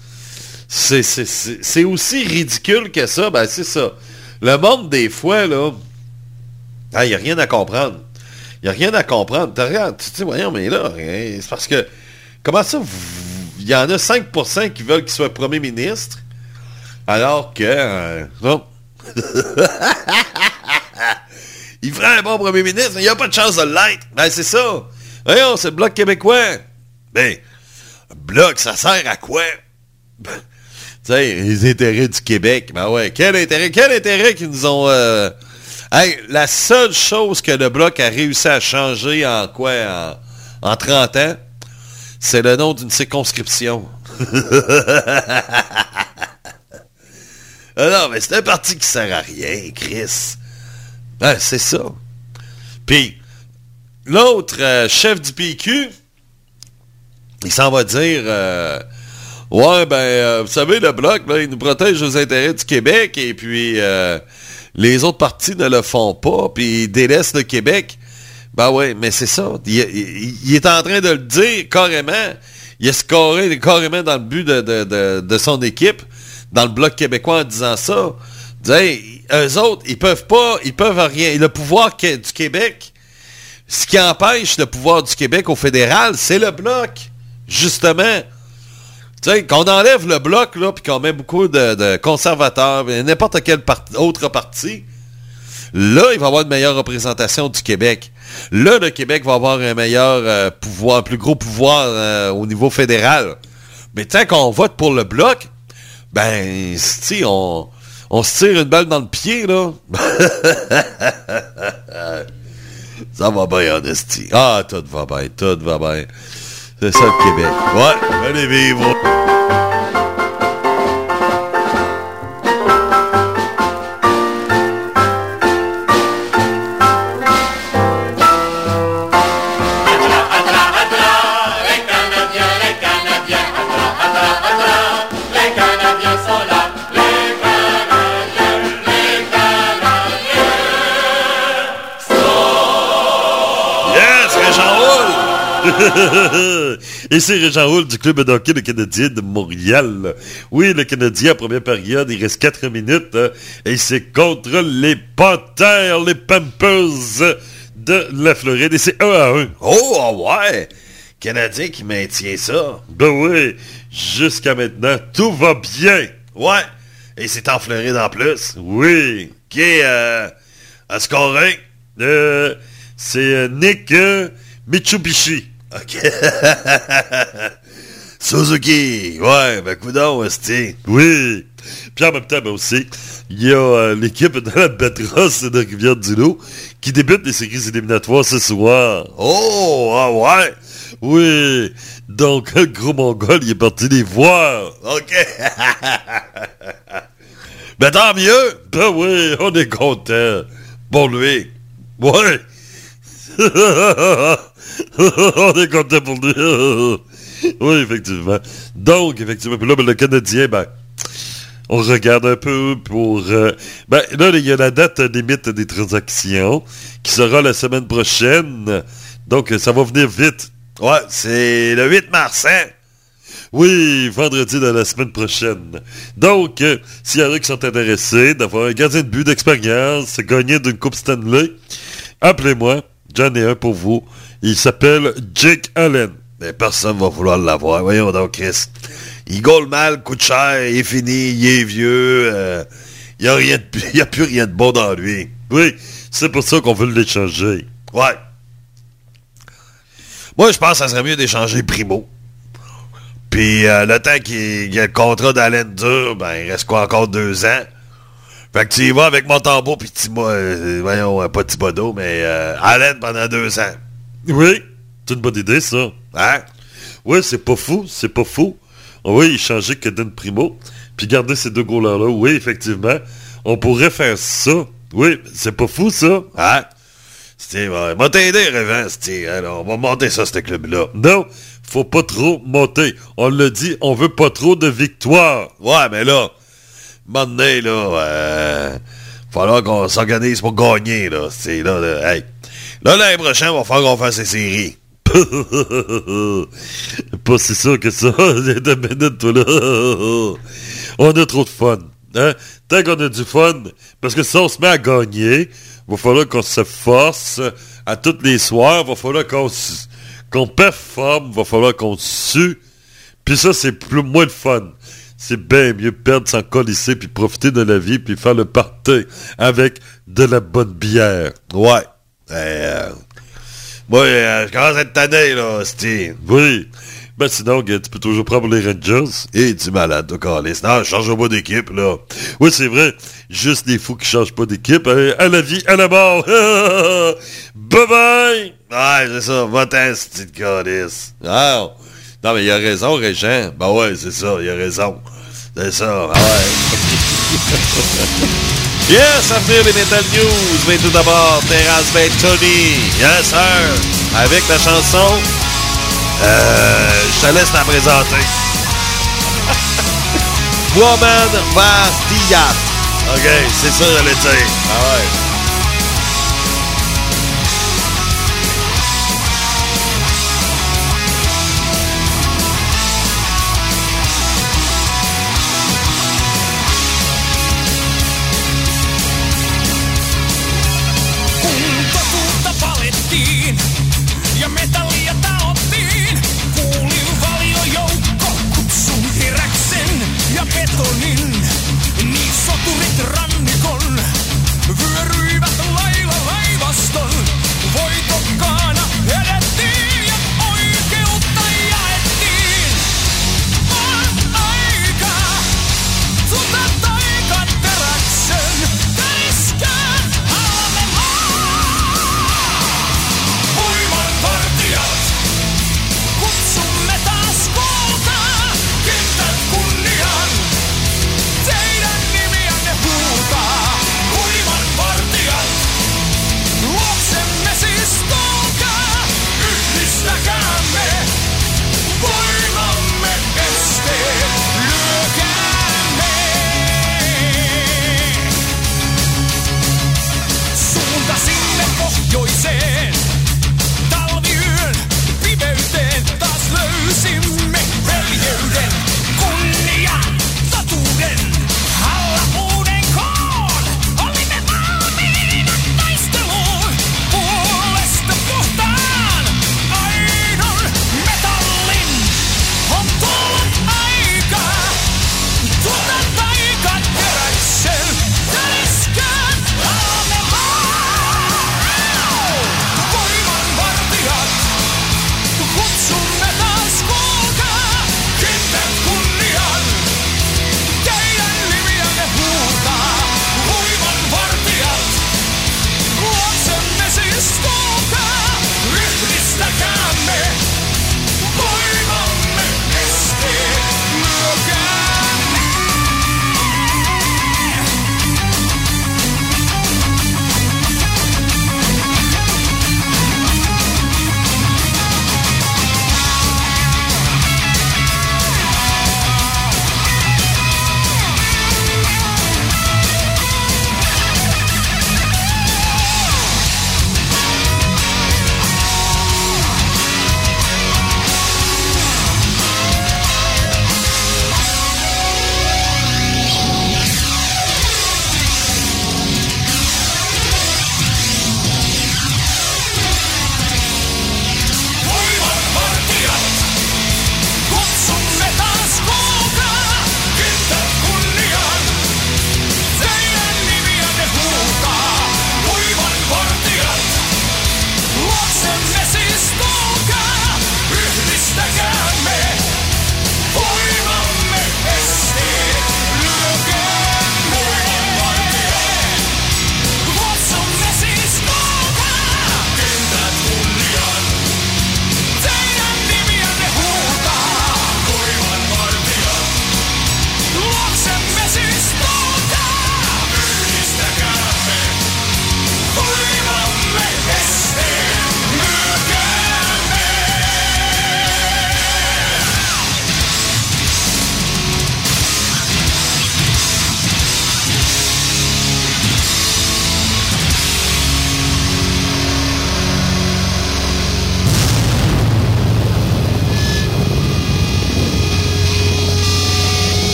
Speaker 9: C'est- aussi ridicule que ça, ben c'est ça. Le monde, des fois, là, il n'y a rien à comprendre. Il n'y a rien à comprendre. Tu te voyons, mais là, hein, c'est parce que, comment ça, il y en a 5% qui veulent qu'il soit premier ministre, alors que, euh, non. il ferait un bon premier ministre, mais il n'y a pas de chance de l'être. Ben, c'est ça. Voyons, c'est le Bloc québécois. Ben, Bloc, ça sert à quoi? Ben, tu sais, les intérêts du Québec. Ben ouais, quel intérêt, quel intérêt qu'ils nous ont... euh, Hey, la seule chose que le Bloc a réussi à changer en quoi? En, en 30 ans, c'est le nom d'une circonscription. Ah non, mais c'est un parti qui sert à rien, Chris. Ah, c'est ça. Puis, l'autre euh, chef du PQ, il s'en va dire... euh, Ouais, ben, euh, vous savez, le Bloc, là, il nous protège les intérêts du Québec et puis les autres partis ne le font pas, puis ils délaissent le Québec. Ben ouais, mais c'est ça. Il, est en train de le dire carrément. Il a scoré carrément dans le but de, de- de- son équipe, dans le Bloc québécois en disant ça. Hey, eux autres, ils peuvent pas, ils peuvent rien. Le pouvoir du Québec, ce qui empêche le pouvoir du Québec au fédéral, c'est le Bloc, justement. Qu'on enlève le bloc, là, puis qu'on met beaucoup de, conservateurs, n'importe quel autre parti, là, il va y avoir une meilleure représentation du Québec. Là, le Québec va avoir un meilleur euh, pouvoir, un plus gros pouvoir euh, au niveau fédéral. Mais tant qu'on vote pour le bloc, ben, si on, on se tire une balle dans le pied, là. Ça va bien, en esti. Ah, tout va bien, tout va bien. C'est ça le Québec. Ouais, allez vivre. C'est Régent Roule du club de hockey le Canadien de Montréal. Oui, le Canadien, en première période, il reste 4 minutes. hein, et c'est contre les Panthers, les Pampers de la Floride. Et c'est 1 à 1. Oh, ah ouais! Canadien qui maintient ça. Ben oui, jusqu'à maintenant, tout va bien. Ouais. Et c'est en Floride en plus. Oui. Qui est euh, scorer? Euh, c'est euh, Nick euh, Mitsubishi. OK. Suzuki. Ouais, ben coudon, esti. Oui. Puis en même temps, ben aussi, il y a euh, l'équipe de la Betros de Rivière-du-Loup qui débute les séries éliminatoires ce soir. Oh, ah ouais. Oui. Donc, le gros mongol, il est parti les voir. OK. ben tant mieux. Ben oui, on est content. Bon, lui. Ouais. on est content pour lui. oui, effectivement. Donc, effectivement, puis là, ben, le Canadien, ben, on regarde un peu pour... euh, ben, là, il y a la date limite des transactions qui sera la semaine prochaine. Donc, ça va venir vite. Ouais, c'est le 8 mars, hein? Oui, vendredi de la semaine prochaine. Donc, euh, s'il y en a qui sont intéressés d'avoir un gardien de but d'expérience, gagné d'une Coupe Stanley, appelez-moi. J'en ai un pour vous. Il s'appelle Jake Allen. Mais personne va vouloir l'avoir. Voyons donc, Chris. Il gaule mal, coûte cher, il est fini, il est vieux. euh, il n'y a, a plus rien de bon dans lui. Oui, c'est pour ça qu'on veut l'échanger. Ouais. Moi, je pense que ça serait mieux d'échanger Primo. Puis euh, le temps qu'il y a le contrat d'Allen dur, ben il reste quoi encore deux ans? Fait que tu y vas avec mon tambour puis Timo, euh, voyons, euh, pas Thibodeau, mais euh, Allen pendant deux ans. Oui, c'est une bonne idée ça. Hein? Oui, c'est pas fou, c'est pas fou. Oui, changer Kaden Primo, puis garder ces deux goalers-là. Oui, effectivement, on pourrait faire ça. Oui, c'est pas fou ça. Hein? C'était, ouais, m'a t'aider, Révent, c'était, alors, on va monter ça, ce club-là. Non, faut pas trop monter. On l'a dit, on veut pas trop de victoires. Ouais, mais là, donné, là, euh, falloir qu'on s'organise pour gagner, là. C'est là, là, hey. Là, l'année prochaine, il va falloir qu'on fasse ces séries. Pas si sûr que ça. de minutes, toi, là. On a trop de fun. Hein? Tant qu'on a du fun, parce que si on se met à gagner, il va falloir qu'on se force à tous les soirs, il va falloir qu'on qu'on performe, il va falloir qu'on sue. Puis ça, c'est plus moins de fun. C'est bien mieux perdre sans colisser, puis profiter de la vie, puis faire le party avec de la bonne bière. Ouais. Euh, moi, euh, je commence à être tanné, là, Steve. Oui. Ben sinon, tu peux toujours prendre les Rangers. Et tu es malade, toi, Carlis. Non, je change pas d'équipe, là. Oui, c'est vrai. Juste les fous qui changent pas d'équipe. hein, À la vie, à la mort. bye bye. Ouais, c'est ça. Va-t'en, petit Carlis. Ah, non, mais il a raison, Régent. Ben ouais, c'est ça, il a raison. C'est ça, ah ouais. Yes, à venir les Metal News, mais tout d'abord, Terrace Ben Tony. Yes, sir. Avec la chanson, euh, je te laisse la présenter. Woman. Diat. OK, c'est ça, j'allais dire. Ah ouais.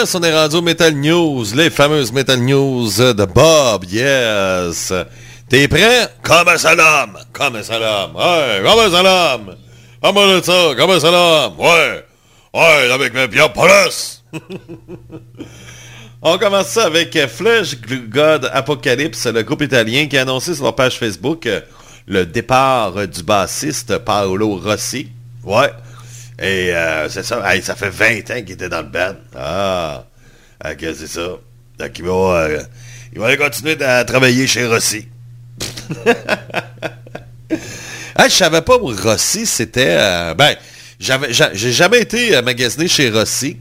Speaker 9: Yes, on est rendu Metal News, les fameuses Metal News de Bob, yes. T'es prêt? Comme un salam, comme un salam, ouais, comme un salam. Comment de ça, comme un salam, ouais, ouais, avec mes police. On commence ça avec Flesh God Apocalypse, le groupe italien qui a annoncé sur leur page Facebook euh, le départ du bassiste Paolo Rossi. Ouais. Et euh, c'est ça. Ça fait 20 ans qu'il était dans le band. Ah. Ok, c'est ça. Donc il va, euh, il va aller continuer à travailler chez Rossi. ah, je savais pas où Rossi c'était. euh, ben, j'avais, j'a- j'ai jamais été euh, magasiné chez Rossi.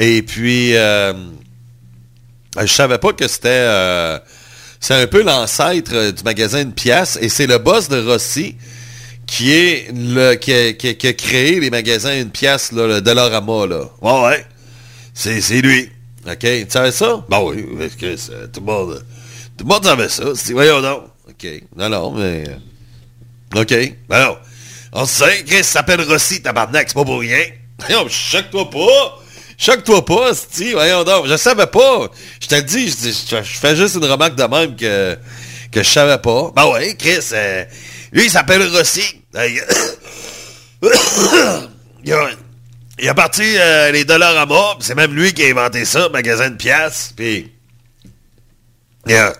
Speaker 9: Et puis, je savais pas que c'était. c'est un peu l'ancêtre du magasin Une Pièce. Et c'est le boss de Rossi qui est le qui a, qui a- qui a créé les magasins Une Pièce, là, le Dollarama. Là. Ouais, ouais. C'est, c'est lui. OK? Tu savais ça? Ben oui, parce que c'est- tout le monde. Tout le monde savait ça. C'est, voyons donc. OK. Non, non, mais. euh, OK. Ben non. On sait, Chris s'appelle Rossi, tabarnak, c'est pas pour rien. Voyons, choque-toi pas. Choque-toi pas, si voyons donc. Je savais pas. Je te le dis, je, je- je fais juste une remarque de même que, que je savais pas. Ben ouais, Chris, euh, lui, il s'appelle Rossi. Il- a, il a parti euh, les dollars à mort, c'est même lui qui a inventé ça, magasin de pièces, puis... Yeah.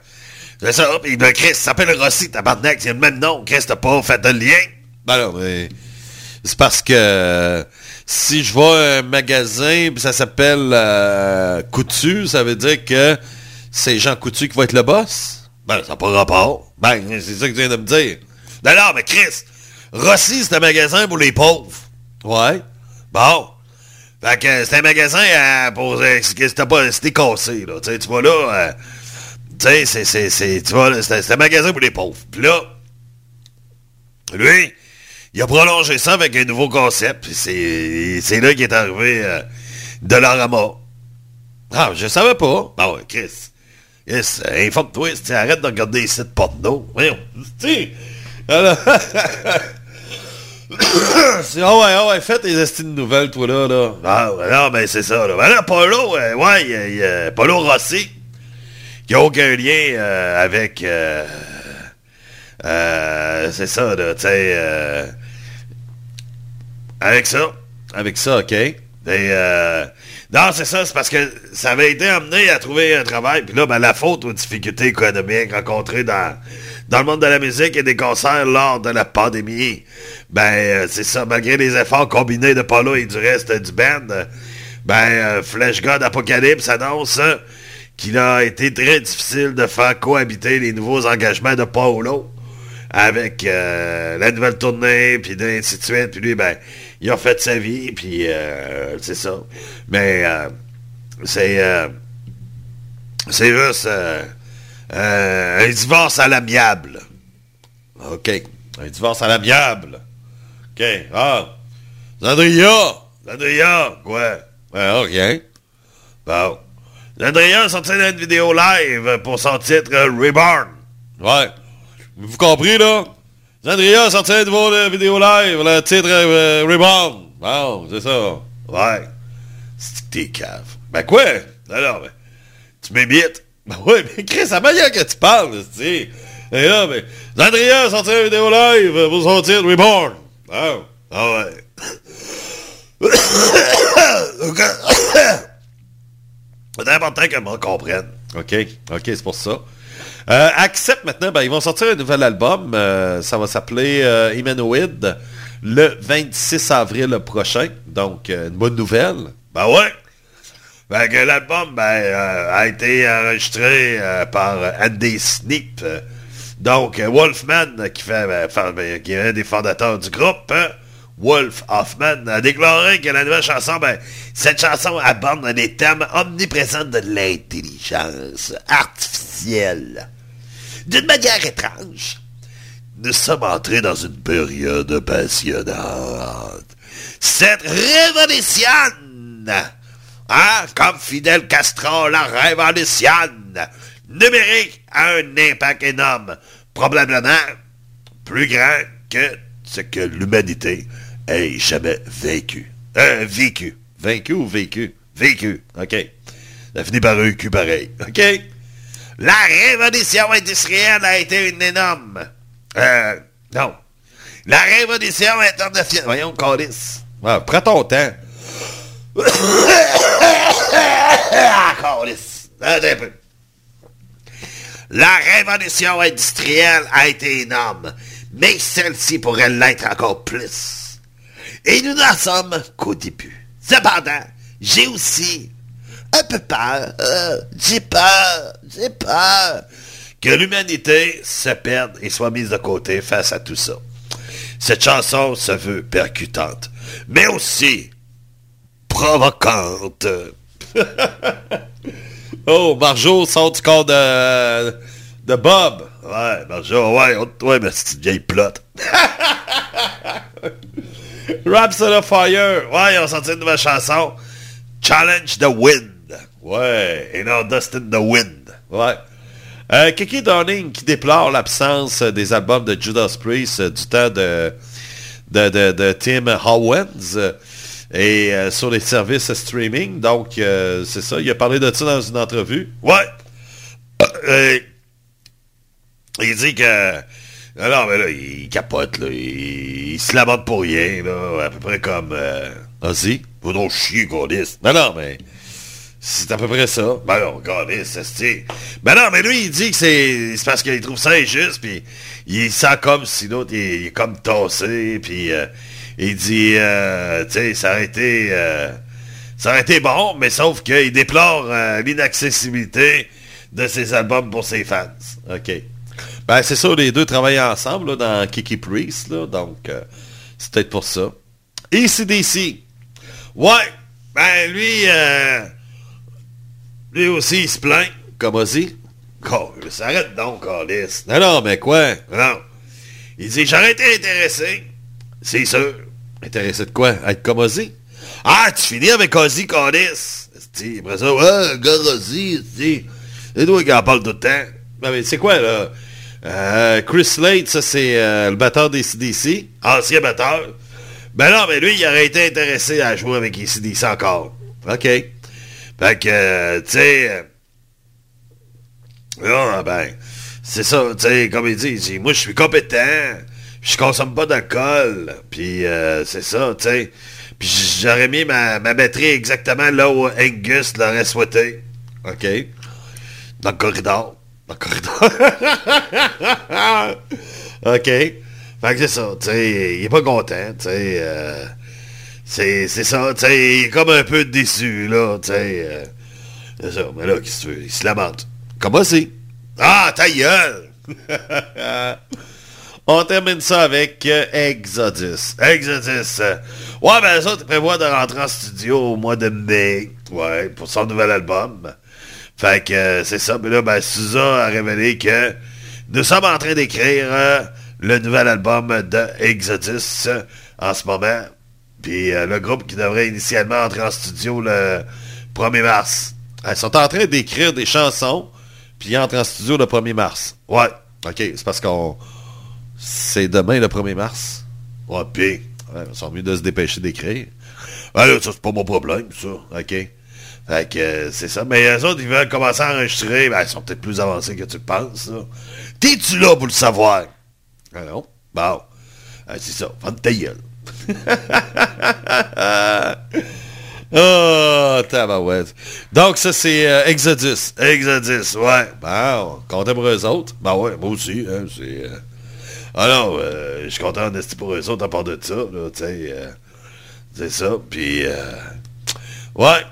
Speaker 9: C'est ça, puis ben, Chris s'appelle Rossi, tabarnak, c'est le même nom. Chris, t'as pas fait de lien? Ben non, mais... C'est parce que euh, si je vois un magasin, puis ça s'appelle euh, Coutu, ça veut dire que c'est Jean Coutu qui va être le boss? Ben, ça n'a pas rapport. Ben, c'est ça que tu viens de me dire. Non, mais Chris, Rossi, c'est un magasin pour les pauvres. Ouais. Bon. Fait que c'est un magasin euh, pour... euh, t'as pas... Cassé, là. Tu vas là... euh, tu sais, c'est... c'est- c'est- Tu vois, là, c'est un- magasin pour les pauvres. Puis là... Lui, il a prolongé ça avec un nouveau concept. C'est c'est là qu'il est arrivé euh, Dollarama. Ah, je savais pas. Ah ouais, Chris. Yes, euh, informe-toi, arrête de regarder les sites porno. Voyons, tu sais. Alors- C'est- ah ouais, ah ouais, fais tes estimes nouvelles, toi, là, là. Ah, ouais, non, ben, c'est ça, là. Ben là, Polo, euh, ouais, Polo Rossi, qui a aucun lien euh, avec... euh, euh, c'est ça, là, tu sais... euh, avec ça. Avec ça, OK. Et, euh, non, c'est ça, c'est parce que ça avait été amené à trouver un travail. Puis là, ben, la faute aux difficultés économiques rencontrées dans, dans le monde de la musique et des concerts lors de la pandémie. Ben, euh, c'est ça, malgré les efforts combinés de Paulo et du reste du band, ben, euh, Flash God Apocalypse annonce qu'il a été très difficile de faire cohabiter les nouveaux engagements de Paulo avec euh, la nouvelle tournée, puis ainsi de suite. Puis lui, ben, il a fait sa vie, puis euh, c'est ça. Mais euh, c'est c'est juste euh, un divorce à l'amiable. OK. Un divorce à l'amiable. OK. Ah. Zandria. Zandria. Quoi? Ouais, OK. Bon. Zandria a sorti une vidéo live pour son titre euh, Reborn. Ouais. Vous compris, là? Zandria a sorti une euh, vidéo live, le titre euh, Reborn. Bon, c'est ça. Ouais. C'est cave. Ben quoi? Alors, tu m'imites. Ben ouais, mais Chris, la manière que tu parles, tu sais. Et là, ben, Zandria a sorti une vidéo live pour son titre Reborn. Bon. Ah ouais. C'est important que monde comprenne. OK. OK, c'est pour ça. Euh, Accept maintenant, ben, ils vont sortir un nouvel album. Euh, ça va s'appeler euh, le 26 avril prochain. Donc, euh, une bonne nouvelle. Ben ouais. Ben, que l'album ben, euh, a été enregistré euh, par Andy Snip. Donc, Wolfman, qui, fait, ben, ben, qui est un des fondateurs du groupe, hein, Wolf Hoffman, a déclaré que la nouvelle chanson, ben, cette chanson aborde des thèmes omniprésents de l'intelligence artificielle. D'une manière étrange, nous sommes entrés dans une période passionnante. Cette révolution, hein, comme Fidel Castro la révolution numérique a un impact énorme, probablement plus grand que ce que l'humanité ait jamais vécu. Euh, vécu. Vaincu ou vécu? Vécu. OK. Ça finit par un cul pareil. OK? La révolution industrielle a été une énorme. Euh, non. La révolution internationale. Voyons, Calis. Ouais, prends ton temps. ah, Calis. Attends un peu. La révolution industrielle a été énorme, mais celle-ci pourrait l'être encore plus. Et nous n'en sommes qu'au début. Cependant, j'ai aussi un peu peur, euh, j'ai peur, j'ai peur que l'humanité se perde et soit mise de côté face à tout ça. Cette chanson se veut percutante, mais aussi provocante. oh, Marjo sort du corps de, de Bob. Ouais, Marjo, ouais, oh, ouais, mais c'est une vieille plotte. Raps on Fire. Ouais, ils ont sorti une nouvelle chanson. Challenge the Wind. Ouais, et non Dustin the Wind. Ouais. Euh, Kiki Darling qui déplore l'absence des albums de Judas Priest euh, du temps de, de, de, de Tim Howens et euh, sur les services streaming. Donc, euh, c'est ça. Il a parlé de ça dans une entrevue. Ouais. Il dit que... Non, non, mais là, il capote, là. Il, se lamente pour rien, là. À peu près comme... Euh, Vas-y, faut donc chier, Gordis. Non, non, mais... C'est à peu près ça. Ben non, Gordis, c'est... Ben non, mais lui, il dit que c'est parce qu'il trouve ça injuste, puis il sent comme si l'autre, il, est comme tassé, puis euh, il dit, euh, tu sais, ça aurait été... euh, ça été bon, mais sauf qu'il déplore euh, l'inaccessibilité de ses albums pour ses fans. OK. Ben, c'est ça, les deux travaillent ensemble dans Kiki Priest, donc euh, c'est peut-être pour ça. ACDC. Ouais, ben lui, euh, lui aussi, il se plaint, comme Ozzy. S'arrête donc, Carlis. Non, non, mais quoi? Non. Il dit, j'aurais été intéressé. C'est sûr. Intéressé de quoi? Être comme Ozzy? Ah, tu finis avec Ozzy. Esti, Après ça, ouais, gars Ozzy, c'est toi qui en parle tout le temps. Non, mais c'est quoi, là? Euh, Chris Slade, ça, c'est euh, le batteur des CDC. Ancien batteur. Ben non, mais lui, il aurait été intéressé à jouer avec les CDC encore. OK. Fait que, euh, tu sais... ah, ben, c'est ça, tu sais, comme il dit, il dit, moi, je suis compétent, je consomme pas d'alcool, puis euh, c'est ça, tu sais. Puis j'aurais mis ma, batterie exactement là où Angus l'aurait souhaité. OK? Dans le corridor. Dans le corridor. OK? Fait que c'est ça, tu sais, il est pas content, tu sais. euh, c'est c'est ça, tu sais, il est comme un peu déçu, là, tu sais. euh, c'est ça, mais là, qu'est-ce que tu veux? Il se lamente. Comment c'est? Ah, ta gueule! On termine ça avec euh, Exodus. Exodus. euh, ouais, ben ça, tu prévois de rentrer en studio au mois de mai. Ouais, pour son nouvel album. Fait que euh, c'est ça. Mais là, ben, Suza a révélé que nous sommes en train d'écrire euh, le nouvel album de Exodus en ce moment. Puis le groupe qui devrait initialement entrer en studio le 1er mars. Ils sont en train d'écrire des chansons, puis ils entrent en studio le 1er mars. Ouais, ok, c'est parce qu'on... C'est demain le 1er mars. Ouais, puis, ouais, ils sont mieux de se dépêcher d'écrire. Ah là, ça, c'est pas mon problème, ça, ok. Fait que euh, c'est ça. Mais eux autres, ils veulent commencer à enregistrer, ben, ils sont peut-être plus avancés que tu penses, là. T'es-tu là pour le savoir? Ah non? Bon. Ah, c'est ça, ferme ta gueule. Oh, tabarouette. Donc, ça, c'est euh, Exodus. Exodus, ouais. Bon, content pour eux autres. Ben ouais, moi aussi, hein, c'est... euh, Ah non, euh, je suis content d'être pour eux autres à part de ça, là, tu sais. euh, c'est ça, puis... euh, Ouais,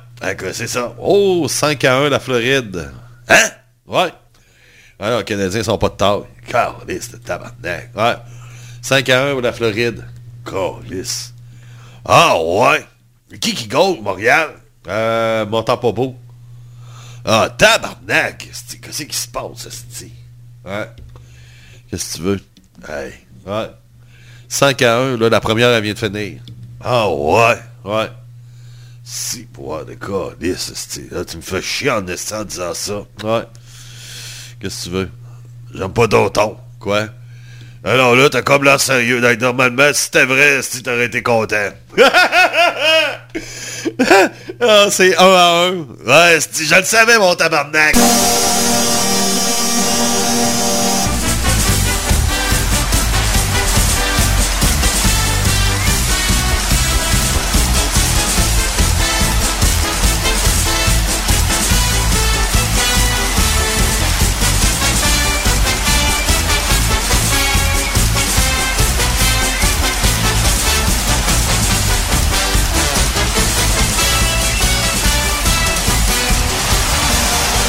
Speaker 9: c'est ça? Oh, 5 à 1, la Floride. Hein? Ouais. Alors, les Canadiens sont pas de taille. Calice de tabarnak. Ouais. 5 à 1 pour la Floride. Calice. Ah, ouais. Qui qui gagne, Montréal? Euh, Montempobo. Ah, tabarnak! Qu'est-ce qui se passe, esti? Ouais. Qu'est-ce que tu veux? Hey. Ouais. 5 à 1, là, la première, elle vient de finir. Ah, ouais. Ouais. Si, pour de calice. Là, tu me fais chier en disant ça. Ouais. Qu'est-ce que tu veux? J'aime pas ton ton. Quoi? Alors là, t'as comme l'air sérieux. Donc, normalement, si c'était vrai, si t'aurais été content. ah, c'est un à un. Ouais, c'est- je le savais, mon tabarnak.